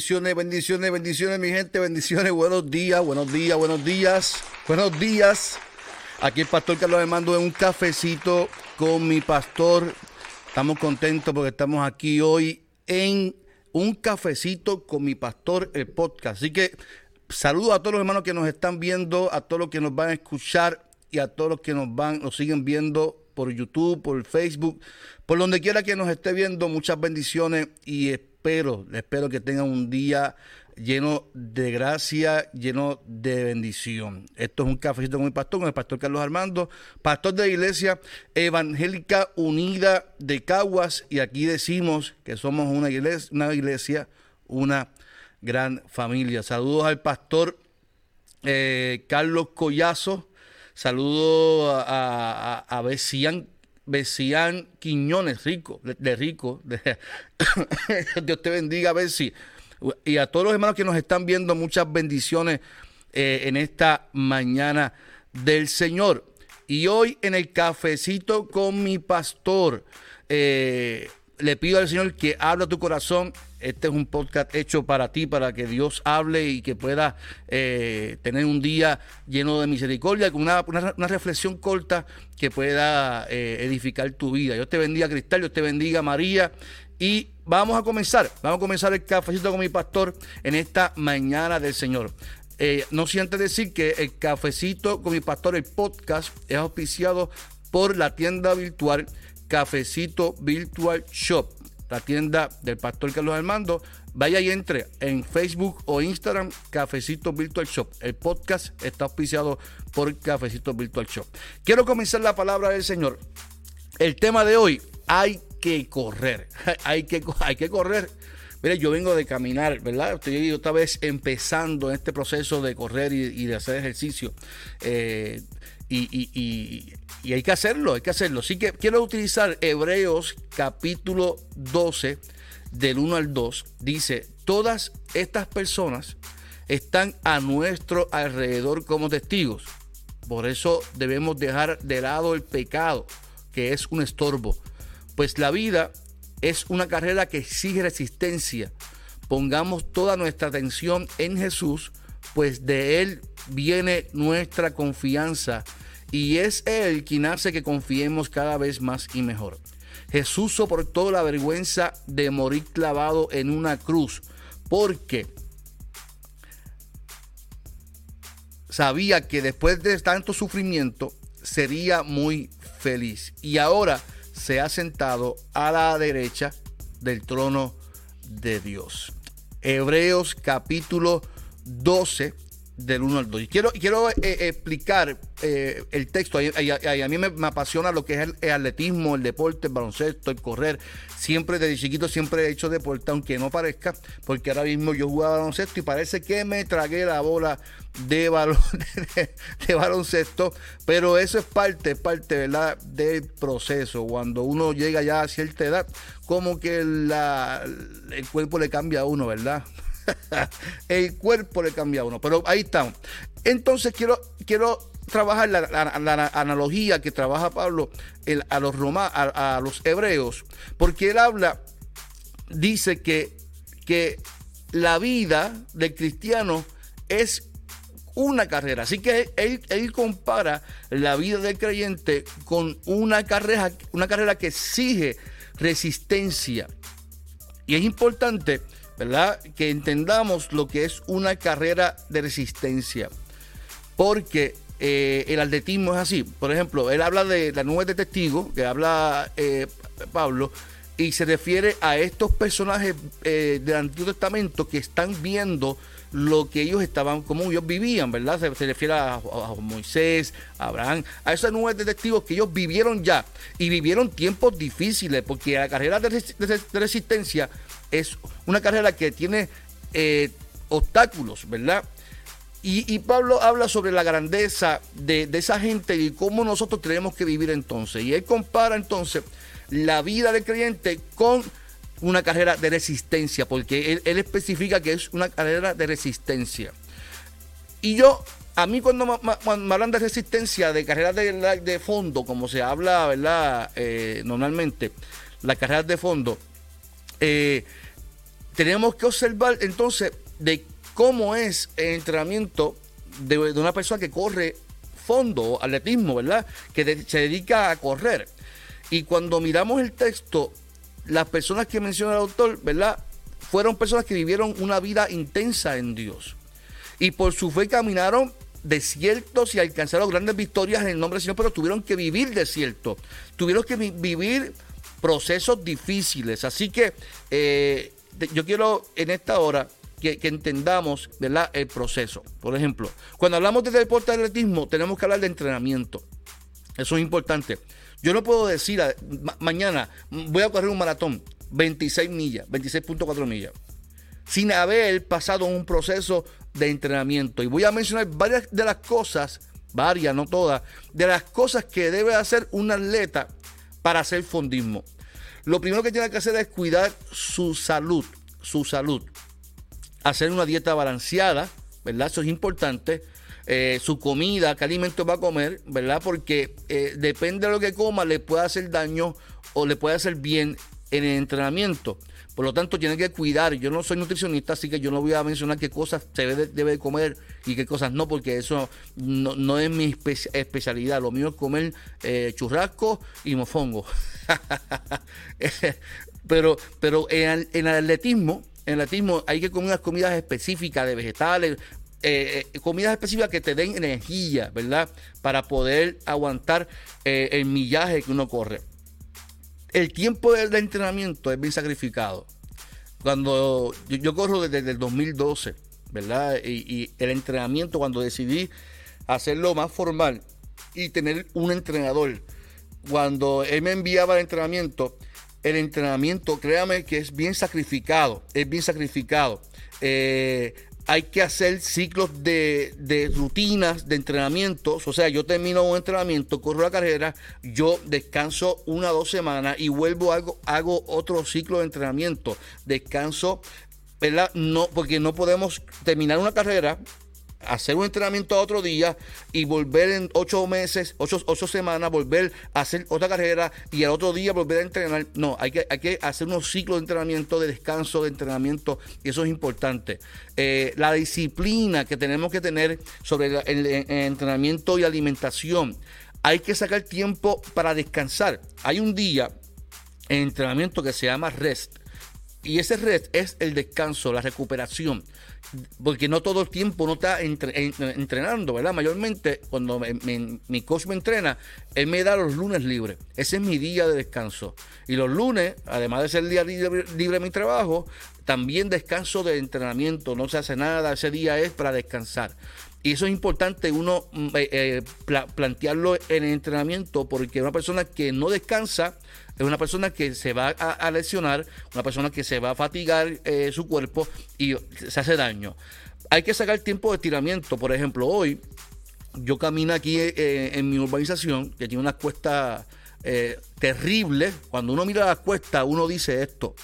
Bendiciones, bendiciones, bendiciones, mi gente, bendiciones, buenos días, buenos días, buenos días, buenos días. Aquí el pastor Carlos Armando en un cafecito con mi pastor. Estamos contentos porque estamos aquí hoy en un cafecito con mi pastor, el podcast. Así que saludo a todos los hermanos que nos están viendo, a todos los que nos van a escuchar y a todos los que nos van, nos siguen viendo por YouTube, por Facebook, por donde quiera que nos esté viendo. Muchas bendiciones y espero, espero que tengan un día lleno de gracia, lleno de bendición. Esto es un cafecito con mi pastor, con el pastor Carlos Armando, pastor de la Iglesia Evangélica Unida de Caguas, y aquí decimos que somos una iglesia, una, iglesia, una gran familia. Saludos al pastor eh, Carlos Collazo, saludos a, a, a, a Besián Quiñones, rico, de, rico. Dios te bendiga, Bessi. Y a todos los hermanos que nos están viendo, muchas bendiciones eh, en esta mañana del Señor. Y hoy en el cafecito con mi pastor, eh, le pido al Señor que hable a tu corazón. Este es un podcast hecho para ti, para que Dios hable y que pueda eh, tener un día lleno de misericordia, con una, reflexión corta que pueda eh, edificar tu vida. Dios te bendiga, Cristal, Dios te bendiga, María. Y vamos a comenzar, vamos a comenzar el cafecito con mi pastor en esta mañana del Señor. Eh, no siento decir que el cafecito con mi pastor, el podcast, es auspiciado por la tienda virtual Cafecito Virtual Shop, la tienda del pastor Carlos Armando. Vaya y entre en Facebook o Instagram, Cafecito Virtual Shop. El podcast está auspiciado por Cafecito Virtual Shop. Quiero comenzar la palabra del Señor. El tema de hoy, hay que correr. hay, que, correr. Mire, yo vengo de caminar, ¿verdad? Estoy otra vez empezando este proceso de correr y, y de hacer ejercicio. Eh, y, hay que hacerlo, hay que hacerlo. Así que quiero utilizar Hebreos capítulo 12, del 1 al 2. Dice, todas estas personas están a nuestro alrededor como testigos. Por eso debemos dejar de lado el pecado, que es un estorbo. Pues la vida es una carrera que exige resistencia. Pongamos toda nuestra atención en Jesús, pues de Él viene nuestra confianza y es Él quien hace que confiemos cada vez más y mejor. Jesús soportó la vergüenza de morir clavado en una cruz porque sabía que después de tanto sufrimiento sería muy feliz. Y ahora se ha sentado a la derecha del trono de Dios. Hebreos capítulo 12 del 1 al 2. Y quiero, quiero eh, explicar eh, el texto. A, a, mí me, me, apasiona lo que es el, atletismo, el deporte, el baloncesto, el correr. Siempre desde chiquito siempre he hecho deporte, aunque no parezca, porque ahora mismo yo jugaba baloncesto y parece que me tragué la bola de, balon, de, de baloncesto, pero eso es parte, parte ¿verdad? del proceso. Cuando uno llega ya a cierta edad, como que la, el cuerpo le cambia a uno, ¿verdad? el cuerpo le cambia a uno. Pero ahí estamos. Entonces quiero, quiero trabajar la, analogía que trabaja Pablo a, los Roma, a, a, los hebreos, porque él habla, dice que, que la vida del cristiano es una carrera. Así que él, él, compara la vida del creyente con una carrera, una carrera que exige resistencia. Y es importante ¿verdad? Que entendamos lo que es una carrera de resistencia. Porque eh, el atletismo es así. Por ejemplo, él habla de la nube de testigos, que habla eh, Pablo, y se refiere a estos personajes eh, del Antiguo Testamento que están viendo lo que ellos estaban, como ellos vivían, ¿verdad? Se, refiere a, Moisés, a Abraham, a esas nubes de testigos que ellos vivieron ya y vivieron tiempos difíciles, porque la carrera de resistencia es una carrera que tiene eh, obstáculos, ¿verdad? Y, Pablo habla sobre la grandeza de, esa gente y cómo nosotros tenemos que vivir entonces. Y él compara entonces la vida del creyente con una carrera de resistencia, porque él, especifica que es una carrera de resistencia. Y yo, a mí cuando me, hablan de resistencia, de carreras de, fondo, como se habla, ¿verdad? Eh, normalmente, las carreras de fondo, eh, tenemos que observar entonces de cómo es el entrenamiento de, una persona que corre fondo, atletismo, ¿verdad? Que se dedica a correr. Y cuando miramos el texto, las personas que menciona el autor, ¿verdad? Fueron personas que vivieron una vida intensa en Dios. Y por su fe caminaron desiertos y alcanzaron grandes victorias en el nombre del Señor, pero tuvieron que vivir desiertos. Tuvieron que vivir procesos difíciles. Así que eh, yo quiero en esta hora que, entendamos el proceso. Por ejemplo, cuando hablamos de deporte de atletismo, tenemos que hablar de entrenamiento. Eso es importante. Yo no puedo decir mañana voy a correr un maratón, 26 millas, 26.4 millas, sin haber pasado un proceso de entrenamiento. Y voy a mencionar varias de las cosas, varias, no todas, de las cosas que debe hacer un atleta para hacer fondismo. Lo primero que tiene que hacer es cuidar su salud, su salud hacer una dieta balanceada, ¿verdad? Eso es importante. Eh, su comida, qué alimentos va a comer, ¿verdad? Porque eh, depende de lo que coma, le puede hacer daño o le puede hacer bien en el entrenamiento. Por lo tanto, tiene que cuidar. Yo no soy nutricionista, así que yo no voy a mencionar qué cosas se debe, comer y qué cosas no, porque eso no, es mi especialidad. Lo mío es comer eh, churrasco y mofongo. pero pero en, el atletismo en el atletismo hay que comer unas comidas específicas de vegetales, eh, eh, comidas específicas que te den energía, ¿verdad? Para poder aguantar eh, el millaje que uno corre. El tiempo del entrenamiento es bien sacrificado. Cuando yo, corro desde el 2012, ¿verdad? y, el entrenamiento, cuando decidí hacerlo más formal y tener un entrenador, cuando él me enviaba el entrenamiento, el entrenamiento, créame que es bien sacrificado, es bien sacrificado. Eh, hay que hacer ciclos de, rutinas, de entrenamientos. O sea, yo termino un entrenamiento, corro la carrera, yo descanso una o dos semanas y vuelvo, hago, hago otro ciclo de entrenamiento. Descanso, ¿verdad? No, porque no podemos terminar una carrera hacer un entrenamiento otro día y volver en ocho meses, ocho, ocho, semanas, volver a hacer otra carrera y al otro día volver a entrenar. No, hay que, hay que hacer unos ciclos de entrenamiento, de descanso, de entrenamiento, y eso es importante. Eh, la disciplina que tenemos que tener sobre el, entrenamiento y alimentación. Hay que sacar tiempo para descansar. Hay un día en entrenamiento que se llama rest. Y ese rest es el descanso, la recuperación porque no todo el tiempo no está entrenando, ¿verdad? Mayormente cuando mi coach me entrena, él me da los lunes libres. Ese es mi día de descanso. Y los lunes, además de ser el día libre, de mi trabajo, también descanso de entrenamiento. No se hace nada, ese día es para descansar. Y eso es importante uno mm, eh, eh, plantearlo en el entrenamiento porque una persona que no descansa es una persona que se va a, lesionar, una persona que se va a fatigar eh, su cuerpo y se hace daño. Hay que sacar tiempo de estiramiento. Por ejemplo, hoy yo camino aquí en mi urbanización que tiene una cuesta terrible. Cuando uno mira la cuesta, uno dice esto.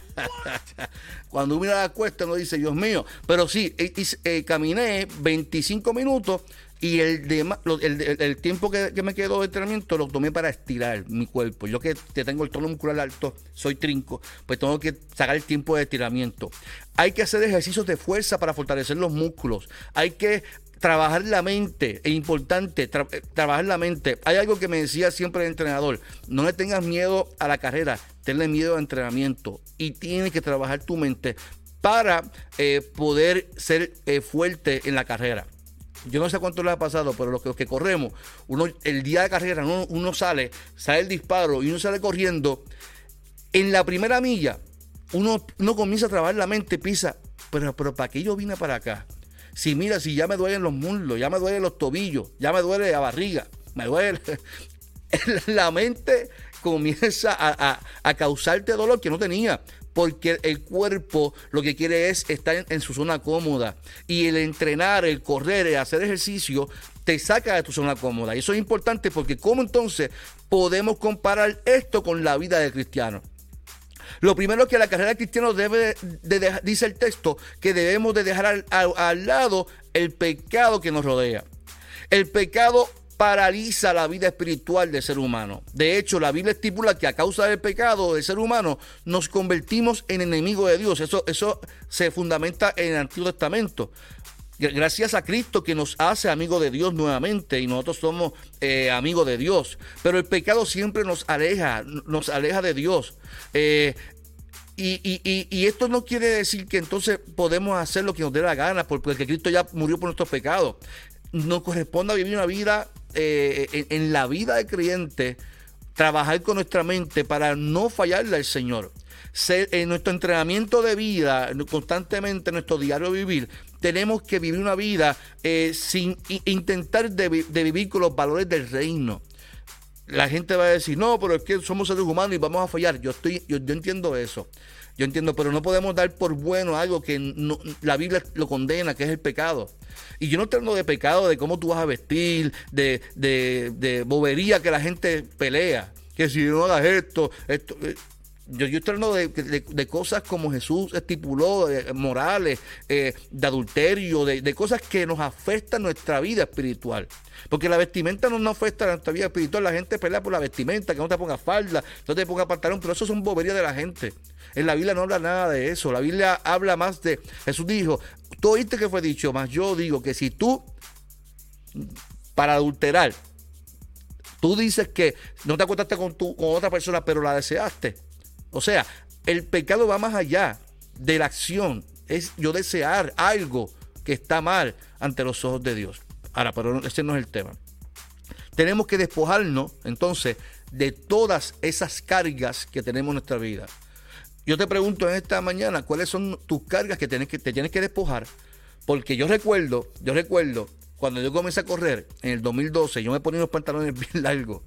Cuando uno mira la cuesta, uno dice, Dios mío. Pero sí, eh, eh, caminé 25 minutos y el, el, tiempo que, me quedó de entrenamiento lo tomé para estirar mi cuerpo. Yo que tengo el tono muscular alto, soy trinco, pues tengo que sacar el tiempo de estiramiento. Hay que hacer ejercicios de fuerza para fortalecer los músculos. Hay que trabajar la mente, es importante eh, trabajar la mente. Hay algo que me decía siempre el entrenador, no le tengas miedo a la carrera, tenle miedo al entrenamiento y tienes que trabajar tu mente para eh, poder ser eh, fuerte en la carrera. Yo no sé cuánto le ha pasado, pero los que, corremos, uno el día de carrera, uno, sale, sale el disparo y uno sale corriendo. En la primera milla, uno, no comienza a trabajar la mente, pisa, pero, pero ¿para qué yo vine para acá? Si mira, si ya me duelen los muslos, ya me duelen los tobillos, ya me duele la barriga, me duele. la mente comienza a, causarte dolor que no tenía. porque el cuerpo lo que quiere es estar en, su zona cómoda. Y el entrenar, el correr, el hacer ejercicio, te saca de tu zona cómoda. Y eso es importante porque ¿cómo entonces podemos comparar esto con la vida del cristiano? Lo primero que la carrera cristiana debe de, dice el texto, que debemos de dejar al lado el pecado que nos rodea. El pecado paraliza la vida espiritual del ser humano. De hecho, la Biblia estipula que a causa del pecado del ser humano nos convertimos en enemigos de Dios. Eso, eso se fundamenta en el Antiguo Testamento. Gracias a Cristo que nos hace amigos de Dios nuevamente y nosotros somos eh, amigos de Dios. Pero el pecado siempre nos aleja, nos aleja de Dios. Eh, y, y, esto no quiere decir que entonces podemos hacer lo que nos dé la gana, porque Cristo ya murió por nuestros pecados. Nos corresponde vivir una vida eh, en, la vida de creyente, trabajar con nuestra mente para no fallarle al Señor. en nuestro entrenamiento de vida, constantemente en nuestro diario vivir, tenemos que vivir una vida eh, sin intentar de, vivir con los valores del reino. La gente va a decir, no, pero es que somos seres humanos y vamos a fallar. Yo, estoy, yo, yo entiendo eso. Yo entiendo, pero no podemos dar por bueno algo que la Biblia lo condena, que es el pecado. Y yo no estoy hablando de pecado, de cómo tú vas a vestir, de, de, bobería que la gente pelea. Que si no hagas esto, esto. Eh, yo, yo estoy hablando de, cosas como Jesús estipuló, morales, eh, de adulterio, de, cosas que nos afectan nuestra vida espiritual. Porque la vestimenta no nos afecta a nuestra vida espiritual. La gente pelea por la vestimenta, que no te ponga falda, no te ponga pantalón, pero eso son boberías de la gente. En la Biblia no habla nada de eso. La Biblia habla más de. Jesús dijo: Tú oíste que fue dicho, más yo digo que si tú, para adulterar, tú dices que no te acostaste con, tu, con otra persona, pero la deseaste. O sea, el pecado va más allá de la acción. Es yo desear algo que está mal ante los ojos de Dios. Ahora, pero ese no es el tema. Tenemos que despojarnos entonces de todas esas cargas que tenemos en nuestra vida. Yo te pregunto en esta mañana cuáles son tus cargas que, tienes que te tienes que despojar, porque yo recuerdo, yo recuerdo cuando yo comencé a correr en el 2012, yo me ponía unos pantalones bien largos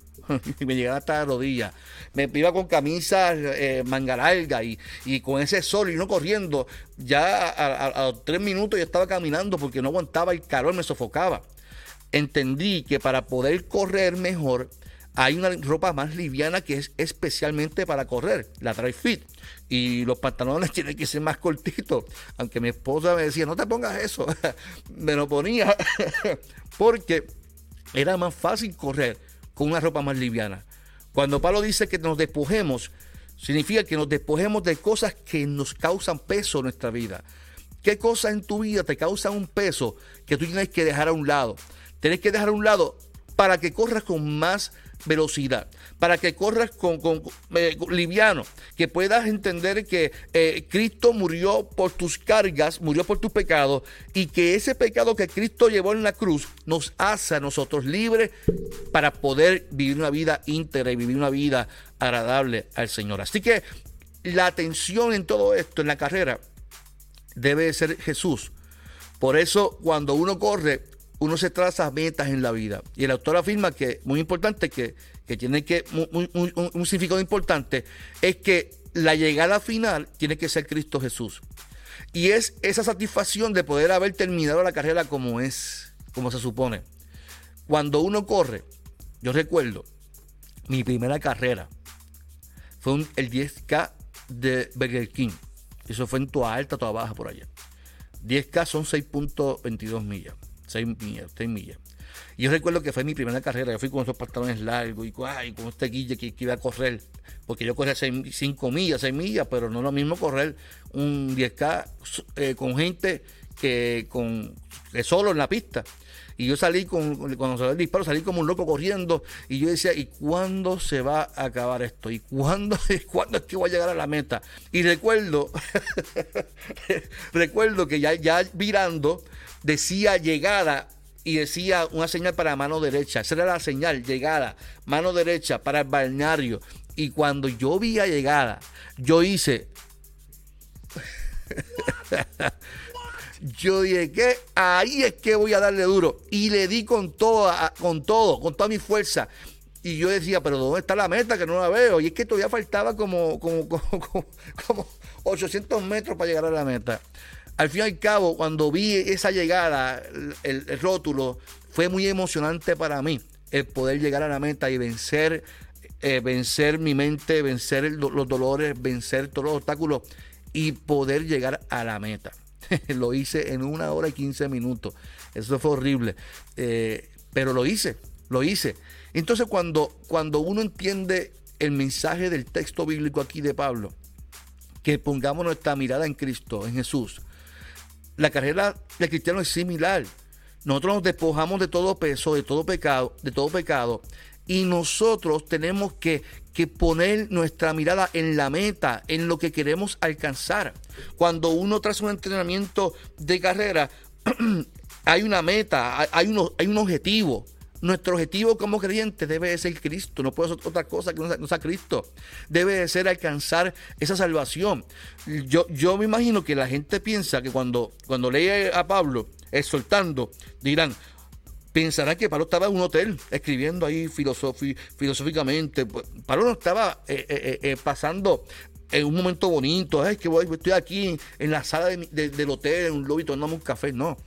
y me llegaba hasta la rodilla. Me iba con camisas eh, manga larga y, con ese sol y no corriendo. Ya a, a, tres minutos yo estaba caminando porque no aguantaba el calor, me sofocaba. Entendí que para poder correr mejor hay una ropa más liviana que es especialmente para correr, la dry fit. Y los pantalones tienen que ser más cortitos. Aunque mi esposa me decía, no te pongas eso. me lo ponía porque era más fácil correr con una ropa más liviana. Cuando Pablo dice que nos despojemos, significa que nos despojemos de cosas que nos causan peso en nuestra vida. ¿Qué cosas en tu vida te causan un peso que tú tienes que dejar a un lado? Tienes que dejar a un lado para que corras con más velocidad, para que corras con, eh, liviano, que puedas entender que eh, Cristo murió por tus cargas, murió por tus pecados y que ese pecado que Cristo llevó en la cruz nos hace a nosotros libres para poder vivir una vida íntegra y vivir una vida agradable al Señor. Así que la atención en todo esto, en la carrera, debe ser Jesús. Por eso cuando uno corre, uno se traza metas en la vida. Y el autor afirma que, muy importante, que, tiene que, un, significado importante, es que la llegada final tiene que ser Cristo Jesús. Y es esa satisfacción de poder haber terminado la carrera como es, como se supone. Cuando uno corre, yo recuerdo mi primera carrera, fue el 10K de Burger King. Eso fue en toda alta, toda baja por allá. 10K son 6.22 millas. 6 millas, 6 millas. Y yo recuerdo que fue mi primera carrera, yo fui con esos pantalones largos y, ay, con este guille que, iba a correr, porque yo corría 5 millas, 6 millas, pero no es lo mismo correr un 10K eh, con gente que con solo en la pista. Y yo salí con, cuando salió el disparo, salí como un loco corriendo. Y yo decía, ¿y cuándo se va a acabar esto? ¿Y cuándo, ¿cuándo es que voy a llegar a la meta? Y recuerdo, recuerdo que ya, ya virando, decía llegada y decía una señal para mano derecha. Esa era la señal, llegada, mano derecha para el balneario. Y cuando yo vi a llegada, yo hice. yo dije que ahí es que voy a darle duro. Y le di con todo, con todo, con toda mi fuerza. Y yo decía, pero ¿dónde está la meta? Que no la veo. Y es que todavía faltaba como, como, como, como 800 metros para llegar a la meta. Al fin y al cabo, cuando vi esa llegada, el, rótulo, fue muy emocionante para mí el poder llegar a la meta y vencer, eh, vencer mi mente, vencer los dolores, vencer todos los obstáculos y poder llegar a la meta. lo hice en una hora y 15 minutos. Eso fue horrible. Eh, pero lo hice, lo hice. Entonces cuando, cuando uno entiende el mensaje del texto bíblico aquí de Pablo, que pongamos nuestra mirada en Cristo, en Jesús, la carrera del cristiano es similar. Nosotros nos despojamos de todo peso, de todo pecado, de todo pecado, y nosotros tenemos que, que, poner nuestra mirada en la meta, en lo que queremos alcanzar. Cuando uno traza un entrenamiento de carrera, hay una meta, hay, hay un objetivo. Nuestro objetivo como creyentes debe ser Cristo, no puede ser otra cosa que no sea, Cristo. Debe ser alcanzar esa salvación. Yo, yo me imagino que la gente piensa que cuando, cuando lee a Pablo exhortando, dirán, pensará que Pablo estaba en un hotel escribiendo ahí filosóficamente. Pablo no estaba eh, eh, eh, pasando en un momento bonito, es que voy, estoy aquí en la sala del hotel, en un lobby tomando un café, no.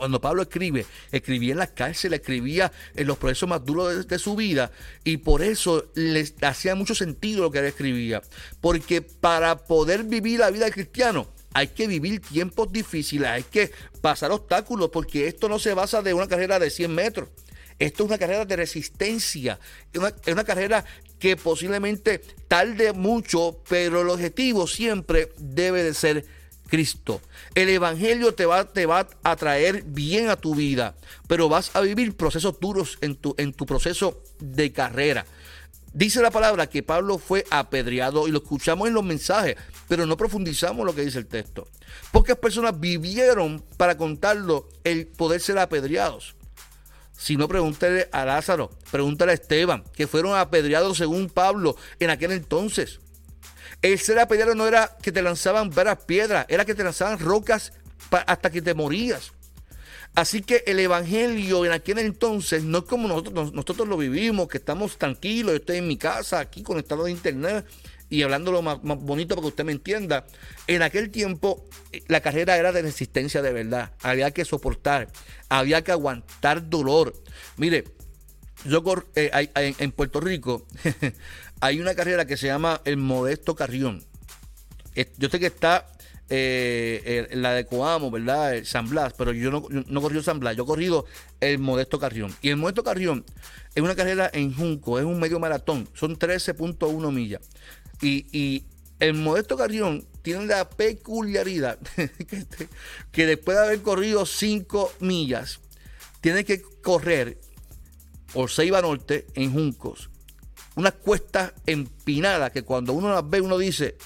Cuando Pablo escribe, escribía en la cárcel, escribía en los procesos más duros de, su vida y por eso le hacía mucho sentido lo que él escribía. Porque para poder vivir la vida del cristiano hay que vivir tiempos difíciles, hay que pasar obstáculos porque esto no se basa de una carrera de 100 metros. Esto es una carrera de resistencia, es una, es una, carrera que posiblemente tarde mucho, pero el objetivo siempre debe de ser Cristo. El Evangelio te va, te va a traer bien a tu vida, pero vas a vivir procesos duros en tu, en tu proceso de carrera. Dice la palabra que Pablo fue apedreado y lo escuchamos en los mensajes, pero no profundizamos lo que dice el texto. Pocas personas vivieron para contarlo el poder ser apedreados. Si no, pregúntale a Lázaro, pregúntale a Esteban, que fueron apedreados según Pablo en aquel entonces. El ser apedreado no era que te lanzaban veras piedras, era que te lanzaban rocas hasta que te morías. Así que el evangelio en aquel entonces no es como nosotros, nosotros lo vivimos, que estamos tranquilos, yo estoy en mi casa aquí conectado a internet y hablando lo más, bonito para que usted me entienda. En aquel tiempo la carrera era de resistencia de verdad, había que soportar, había que aguantar dolor. Mire, yo eh, en Puerto Rico hay una carrera que se llama el Modesto Carrión. Yo sé que está eh, la de Coamo, ¿verdad? San Blas, pero yo no, no corrido San Blas, yo he corrido el Modesto Carrión. Y el Modesto Carrión es una carrera en Junco, es un medio maratón, son 13.1 millas. Y, el Modesto Carrión tiene la peculiaridad que, después de haber corrido 5 millas, tiene que correr por Ceiba Norte en Juncos unas cuestas empinadas que cuando uno las ve uno dice...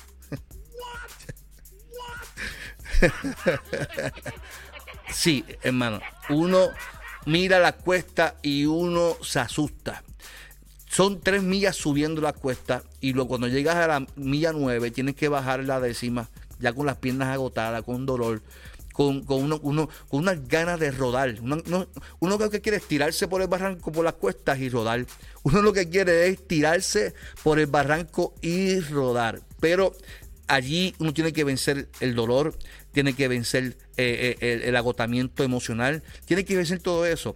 sí, hermano, uno mira la cuesta y uno se asusta. Son tres millas subiendo la cuesta y luego cuando llegas a la milla nueve tienes que bajar la décima ya con las piernas agotadas, con dolor con, uno, con unas ganas de rodar. Uno, uno, lo que quiere es tirarse por el barranco, por las cuestas y rodar. Uno lo que quiere es tirarse por el barranco y rodar. Pero allí uno tiene que vencer el dolor, tiene que vencer eh, eh, el, agotamiento emocional, tiene que vencer todo eso,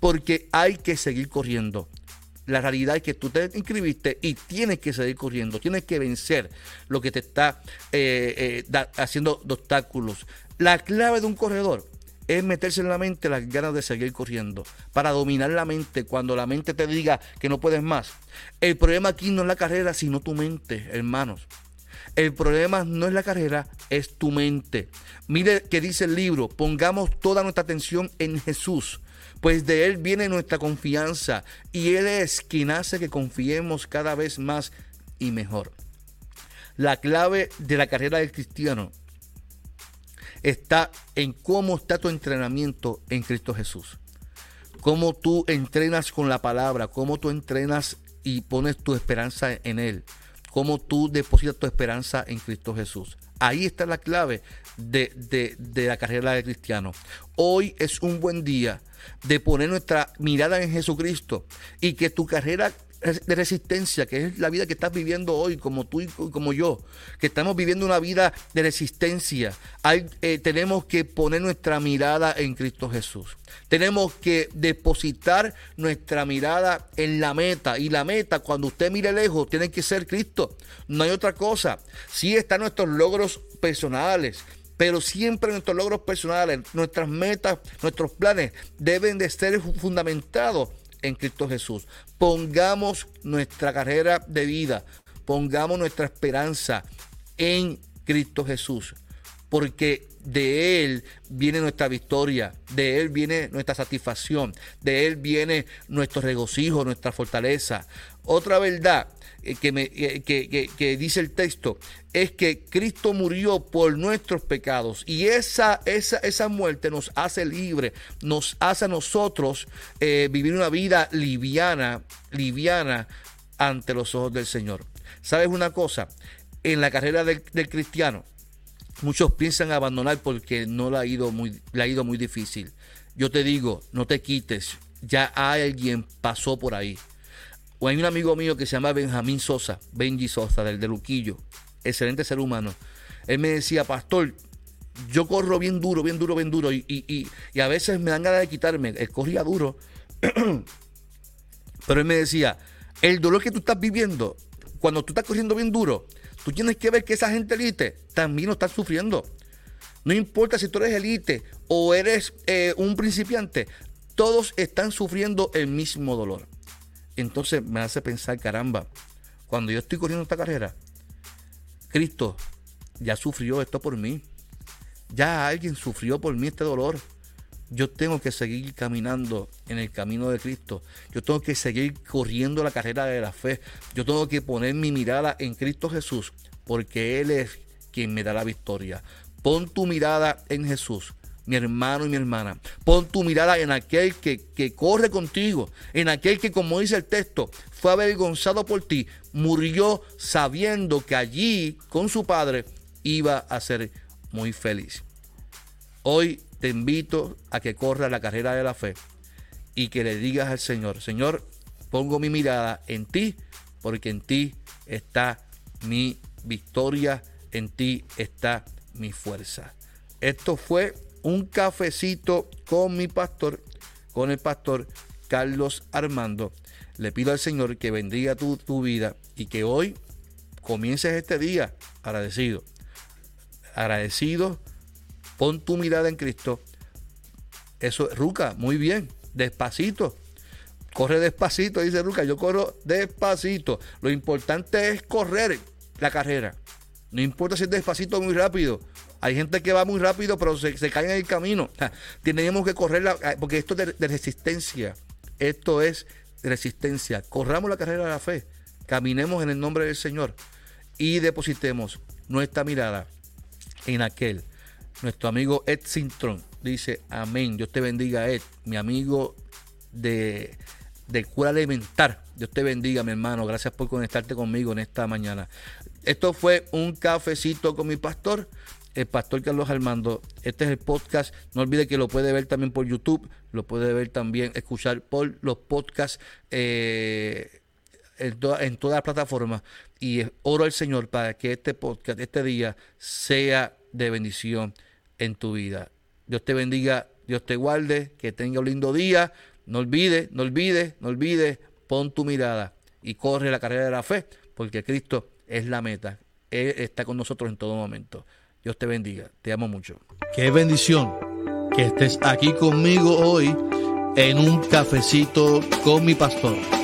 porque hay que seguir corriendo. La realidad es que tú te inscribiste y tienes que seguir corriendo, tienes que vencer lo que te está eh, haciendo obstáculos. La clave de un corredor es meterse en la mente las ganas de seguir corriendo, para dominar la mente cuando la mente te diga que no puedes más. El problema aquí no es la carrera, sino tu mente, hermanos. El problema no es la carrera, es tu mente. Mire que dice el libro, pongamos toda nuestra atención en Jesús, pues de Él viene nuestra confianza y Él es quien hace que confiemos cada vez más y mejor. La clave de la carrera del cristiano está en cómo está tu entrenamiento en Cristo Jesús. Cómo tú entrenas con la palabra, cómo tú entrenas y pones tu esperanza en Él. Cómo tú depositas tu esperanza en Cristo Jesús. Ahí está la clave de, de, la carrera del cristiano. Hoy es un buen día de poner nuestra mirada en Jesucristo y que tu carrera de resistencia, que es la vida que estás viviendo hoy, como tú y como yo, que estamos viviendo una vida de resistencia, hay, eh, tenemos que poner nuestra mirada en Cristo Jesús. Tenemos que depositar nuestra mirada en la meta. Y la meta, cuando usted mire lejos, tiene que ser Cristo. No hay otra cosa. Sí están nuestros logros personales, pero siempre nuestros logros personales, nuestras metas, nuestros planes deben de ser fundamentados en Cristo Jesús. Pongamos nuestra carrera de vida, pongamos nuestra esperanza en Cristo Jesús, porque de Él viene nuestra victoria, de Él viene nuestra satisfacción, de Él viene nuestro regocijo, nuestra fortaleza. Otra verdad que, me, eh, que, dice el texto es que Cristo murió por nuestros pecados y esa, esa, esa muerte nos hace libre, nos hace a nosotros eh, vivir una vida liviana, liviana ante los ojos del Señor. ¿Sabes una cosa? En la carrera del, cristiano, muchos piensan abandonar porque no le ha, ido muy, le ha ido muy difícil. Yo te digo, no te quites, ya alguien pasó por ahí. O hay un amigo mío que se llama Benjamín Sosa, Benji Sosa, del de Luquillo, excelente ser humano. Él me decía, pastor, yo corro bien duro, bien duro, bien duro, y, a veces me dan ganas de quitarme. Él corría duro. Pero él me decía, el dolor que tú estás viviendo, cuando tú estás corriendo bien duro, tú tienes que ver que esa gente elite también lo está sufriendo. No importa si tú eres elite o eres eh, un principiante, todos están sufriendo el mismo dolor. Entonces me hace pensar, caramba, cuando yo estoy corriendo esta carrera, Cristo ya sufrió esto por mí. Ya alguien sufrió por mí este dolor. Yo tengo que seguir caminando en el camino de Cristo. Yo tengo que seguir corriendo la carrera de la fe. Yo tengo que poner mi mirada en Cristo Jesús, porque Él es quien me da la victoria. Pon tu mirada en Jesús mi hermano y mi hermana. Pon tu mirada en aquel que, que, corre contigo, en aquel que, como dice el texto, fue avergonzado por ti, murió sabiendo que allí con su padre iba a ser muy feliz. Hoy te invito a que corra la carrera de la fe y que le digas al Señor, Señor, pongo mi mirada en ti, porque en ti está mi victoria, en ti está mi fuerza. Esto fue un cafecito con mi pastor, con el pastor Carlos Armando. Le pido al Señor que bendiga tu, tu vida y que hoy comiences este día agradecido. Agradecido, pon tu mirada en Cristo. Eso, Ruca, muy bien, despacito. Corre despacito, dice Ruca. Yo corro despacito. Lo importante es correr la carrera. No importa si es despacito o muy rápido. Hay gente que va muy rápido, pero se, cae en el camino. Tenemos que correr, ah, porque esto es de, resistencia. Esto es resistencia. Corramos la carrera de la fe. Caminemos en el nombre del Señor y depositemos nuestra mirada en aquel. Nuestro amigo Ed Sintron dice: Amén. Dios te bendiga, Ed, mi amigo de, de cura alimentar. Dios te bendiga, mi hermano. Gracias por conectarte conmigo en esta mañana. Esto fue un cafecito con mi pastor el pastor Carlos Armando. Este es el podcast. No olvide que lo puede ver también por YouTube, lo puede ver también, escuchar por los podcasts eh, en, todas las plataformas. Y oro al Señor para que este podcast, este día, sea de bendición en tu vida. Dios te bendiga, Dios te guarde, que tenga un lindo día. No olvide, no olvide, no olvide, pon tu mirada y corre la carrera de la fe, porque Cristo es la meta. Él está con nosotros en todo momento. Dios te bendiga. Te amo mucho. Qué bendición que estés aquí conmigo hoy en un cafecito con mi pastor.